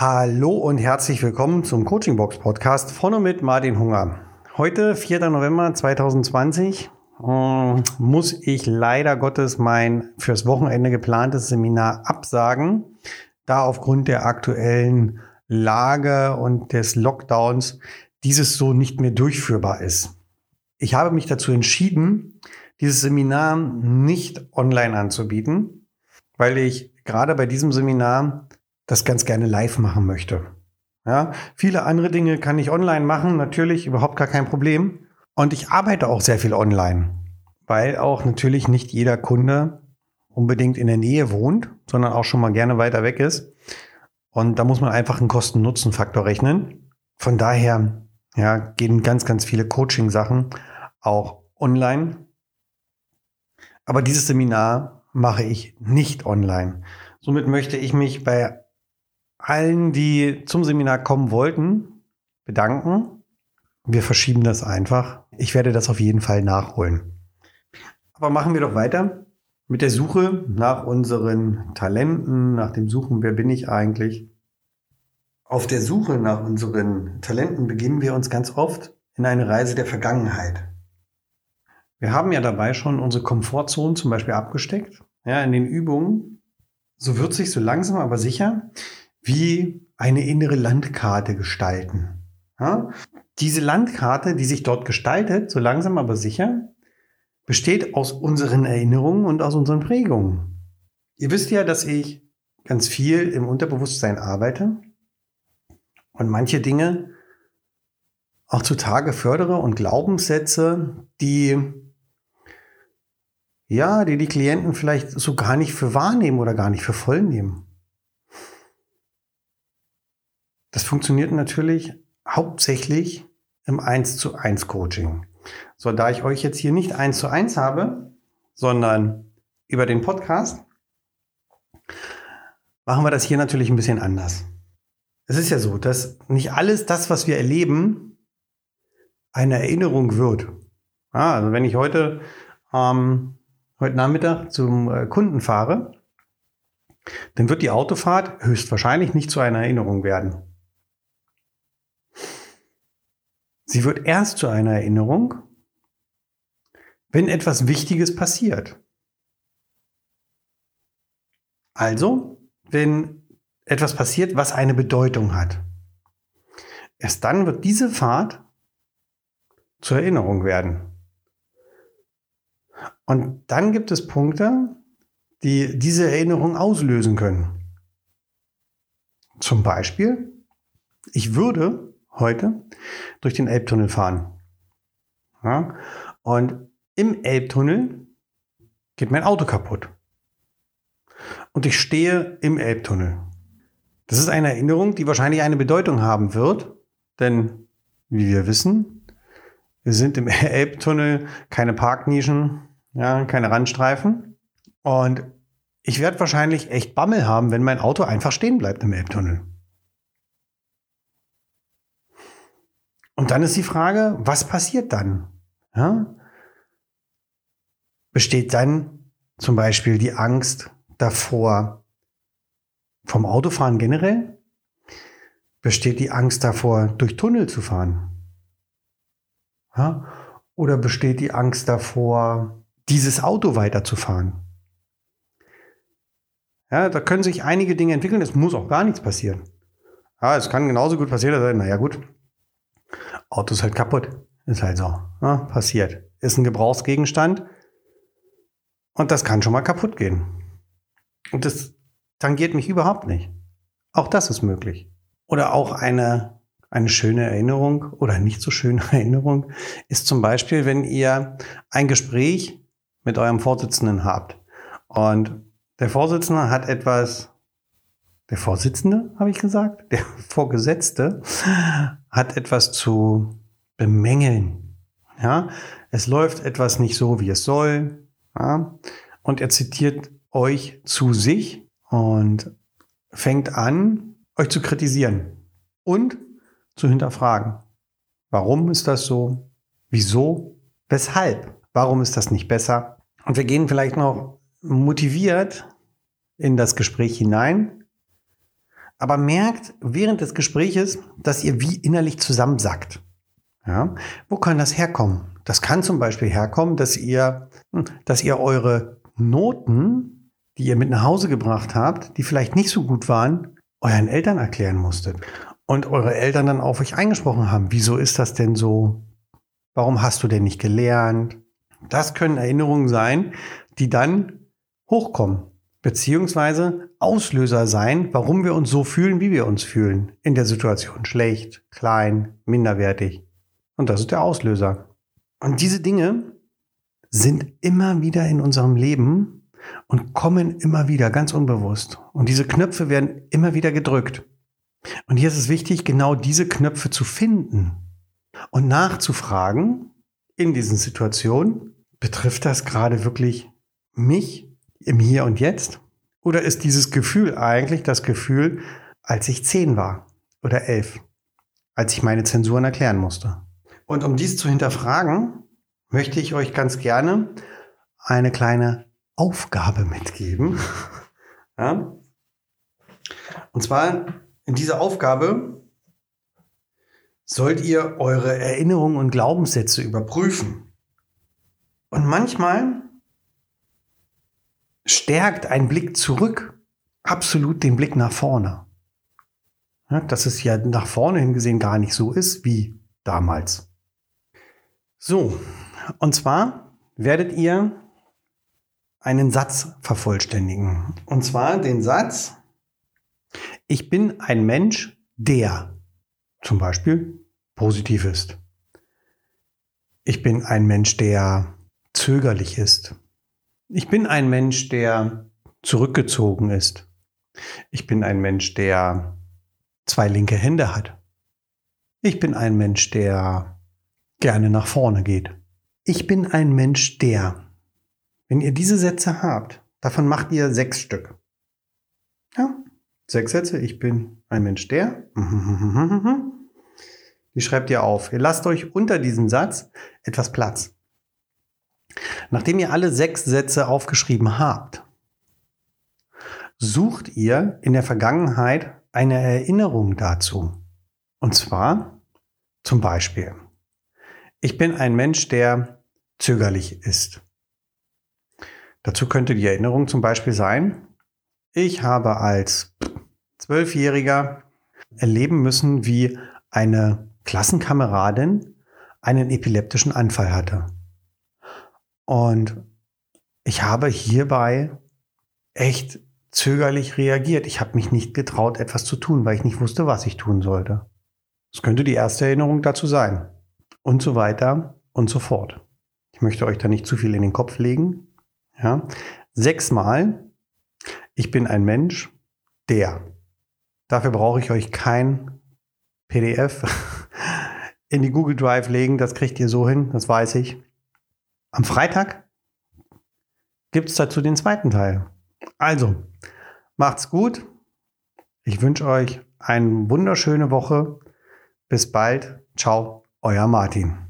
Hallo und herzlich willkommen zum Coaching Box Podcast von und mit Martin Hunger. Heute, 4. November 2020, äh, muss ich leider Gottes mein fürs Wochenende geplantes Seminar absagen, da aufgrund der aktuellen Lage und des Lockdowns dieses so nicht mehr durchführbar ist. Ich habe mich dazu entschieden, dieses Seminar nicht online anzubieten, weil ich gerade bei diesem Seminar das ganz gerne live machen möchte. Ja, viele andere Dinge kann ich online machen, natürlich überhaupt gar kein Problem. Und ich arbeite auch sehr viel online, weil auch natürlich nicht jeder Kunde unbedingt in der Nähe wohnt, sondern auch schon mal gerne weiter weg ist. Und da muss man einfach einen Kosten-Nutzen-Faktor rechnen. Von daher ja, gehen ganz, ganz viele Coaching-Sachen auch online. Aber dieses Seminar mache ich nicht online. Somit möchte ich mich bei allen, die zum Seminar kommen wollten, bedanken. Wir verschieben das einfach. Ich werde das auf jeden Fall nachholen. Aber machen wir doch weiter mit der Suche nach unseren Talenten, nach dem Suchen, wer bin ich eigentlich. Auf der Suche nach unseren Talenten beginnen wir uns ganz oft in eine Reise der Vergangenheit. Wir haben ja dabei schon unsere Komfortzone zum Beispiel abgesteckt. Ja, in den Übungen. So wird sich so langsam aber sicher wie eine innere Landkarte gestalten. Ja? Diese Landkarte, die sich dort gestaltet, so langsam aber sicher, besteht aus unseren Erinnerungen und aus unseren Prägungen. Ihr wisst ja, dass ich ganz viel im Unterbewusstsein arbeite und manche Dinge auch zutage fördere und Glaubenssätze, die ja, die die Klienten vielleicht so gar nicht für wahrnehmen oder gar nicht für voll nehmen. Das funktioniert natürlich hauptsächlich im 1 zu 1 Coaching. So, da ich euch jetzt hier nicht 1 zu 1 habe, sondern über den Podcast, machen wir das hier natürlich ein bisschen anders. Es ist ja so, dass nicht alles das, was wir erleben, eine Erinnerung wird. Ah, also wenn ich heute, ähm, heute Nachmittag zum äh, Kunden fahre, dann wird die Autofahrt höchstwahrscheinlich nicht zu einer Erinnerung werden. Sie wird erst zu einer Erinnerung, wenn etwas Wichtiges passiert. Also, wenn etwas passiert, was eine Bedeutung hat. Erst dann wird diese Fahrt zur Erinnerung werden. Und dann gibt es Punkte, die diese Erinnerung auslösen können. Zum Beispiel, ich würde heute durch den Elbtunnel fahren. Ja? Und im Elbtunnel geht mein Auto kaputt. Und ich stehe im Elbtunnel. Das ist eine Erinnerung, die wahrscheinlich eine Bedeutung haben wird, denn wie wir wissen, wir sind im Elbtunnel keine Parknischen, ja, keine Randstreifen. Und ich werde wahrscheinlich echt Bammel haben, wenn mein Auto einfach stehen bleibt im Elbtunnel. Und dann ist die Frage, was passiert dann? Ja? Besteht dann zum Beispiel die Angst davor vom Autofahren generell? Besteht die Angst davor, durch Tunnel zu fahren? Ja? Oder besteht die Angst davor, dieses Auto weiterzufahren? Ja, da können sich einige Dinge entwickeln. Es muss auch gar nichts passieren. Ja, es kann genauso gut passieren, dass, naja gut, Auto ist halt kaputt. Ist halt so. Ja, passiert. Ist ein Gebrauchsgegenstand. Und das kann schon mal kaputt gehen. Und das tangiert mich überhaupt nicht. Auch das ist möglich. Oder auch eine, eine schöne Erinnerung oder nicht so schöne Erinnerung ist zum Beispiel, wenn ihr ein Gespräch mit eurem Vorsitzenden habt. Und der Vorsitzende hat etwas der Vorsitzende, habe ich gesagt, der Vorgesetzte hat etwas zu bemängeln. Ja, es läuft etwas nicht so, wie es soll. Ja, und er zitiert euch zu sich und fängt an, euch zu kritisieren und zu hinterfragen. Warum ist das so? Wieso? Weshalb? Warum ist das nicht besser? Und wir gehen vielleicht noch motiviert in das Gespräch hinein aber merkt während des Gespräches, dass ihr wie innerlich zusammensackt. Ja? Wo kann das herkommen? Das kann zum Beispiel herkommen, dass ihr, hm, dass ihr eure Noten, die ihr mit nach Hause gebracht habt, die vielleicht nicht so gut waren, euren Eltern erklären musstet. Und eure Eltern dann auf euch eingesprochen haben. Wieso ist das denn so? Warum hast du denn nicht gelernt? Das können Erinnerungen sein, die dann hochkommen, beziehungsweise Auslöser sein, warum wir uns so fühlen, wie wir uns fühlen. In der Situation schlecht, klein, minderwertig. Und das ist der Auslöser. Und diese Dinge sind immer wieder in unserem Leben und kommen immer wieder ganz unbewusst. Und diese Knöpfe werden immer wieder gedrückt. Und hier ist es wichtig, genau diese Knöpfe zu finden und nachzufragen in diesen Situationen, betrifft das gerade wirklich mich im Hier und Jetzt? Oder ist dieses Gefühl eigentlich das Gefühl, als ich zehn war oder elf, als ich meine Zensuren erklären musste? Und um dies zu hinterfragen, möchte ich euch ganz gerne eine kleine Aufgabe mitgeben. ja? Und zwar in dieser Aufgabe sollt ihr eure Erinnerungen und Glaubenssätze überprüfen. Und manchmal stärkt ein Blick zurück absolut den Blick nach vorne. Ja, dass es ja nach vorne hingesehen gar nicht so ist wie damals. So, und zwar werdet ihr einen Satz vervollständigen. Und zwar den Satz, ich bin ein Mensch, der zum Beispiel positiv ist. Ich bin ein Mensch, der zögerlich ist. Ich bin ein Mensch, der zurückgezogen ist. Ich bin ein Mensch, der zwei linke Hände hat. Ich bin ein Mensch, der gerne nach vorne geht. Ich bin ein Mensch, der. Wenn ihr diese Sätze habt, davon macht ihr sechs Stück. Ja, sechs Sätze. Ich bin ein Mensch, der. Die schreibt ihr auf. Ihr lasst euch unter diesem Satz etwas Platz. Nachdem ihr alle sechs Sätze aufgeschrieben habt, sucht ihr in der Vergangenheit eine Erinnerung dazu. Und zwar zum Beispiel, ich bin ein Mensch, der zögerlich ist. Dazu könnte die Erinnerung zum Beispiel sein, ich habe als Zwölfjähriger erleben müssen, wie eine Klassenkameradin einen epileptischen Anfall hatte. Und ich habe hierbei echt zögerlich reagiert. Ich habe mich nicht getraut, etwas zu tun, weil ich nicht wusste, was ich tun sollte. Das könnte die erste Erinnerung dazu sein und so weiter und so fort. Ich möchte euch da nicht zu viel in den Kopf legen. Ja. Sechsmal, ich bin ein Mensch, der. Dafür brauche ich euch kein PDF in die Google Drive legen. Das kriegt ihr so hin, das weiß ich. Am Freitag gibt es dazu den zweiten Teil. Also, macht's gut. Ich wünsche euch eine wunderschöne Woche. Bis bald. Ciao. Euer Martin.